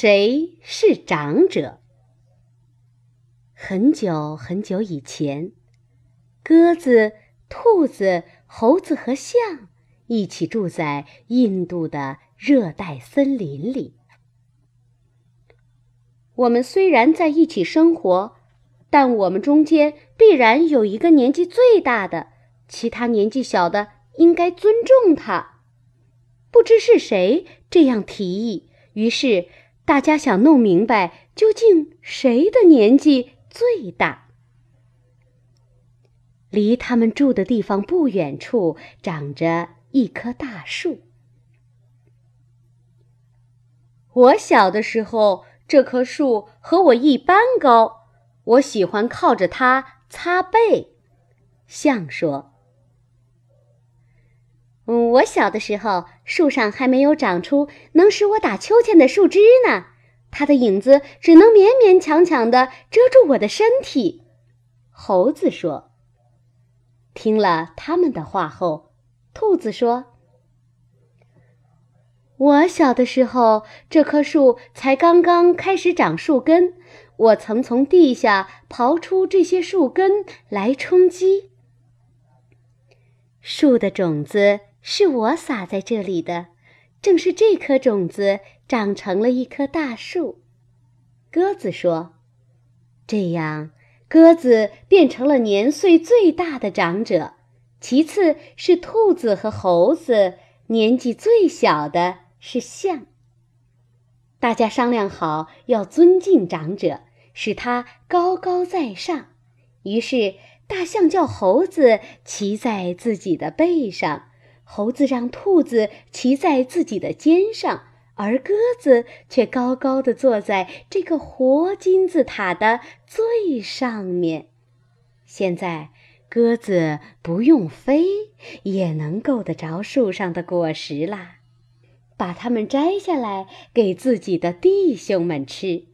谁是长者？很久很久以前，鸽子、兔子、猴子和象一起住在印度的热带森林里。我们虽然在一起生活，但我们中间必然有一个年纪最大的，其他年纪小的应该尊重他。不知是谁这样提议，于是。大家想弄明白，究竟谁的年纪最大？离他们住的地方不远处，长着一棵大树。我小的时候，这棵树和我一般高，我喜欢靠着它擦背。象说。我小的时候，树上还没有长出能使我打秋千的树枝呢，它的影子只能勉勉强强地遮住我的身体。猴子说。听了他们的话后，兔子说：“我小的时候，这棵树才刚刚开始长树根，我曾从地下刨出这些树根来充饥。树的种子。”是我撒在这里的，正是这颗种子长成了一棵大树。鸽子说：“这样，鸽子变成了年岁最大的长者，其次是兔子和猴子，年纪最小的是象。大家商量好要尊敬长者，使他高高在上。于是，大象叫猴子骑在自己的背上。”猴子让兔子骑在自己的肩上，而鸽子却高高的坐在这个活金字塔的最上面。现在，鸽子不用飞也能够得着树上的果实啦，把它们摘下来给自己的弟兄们吃。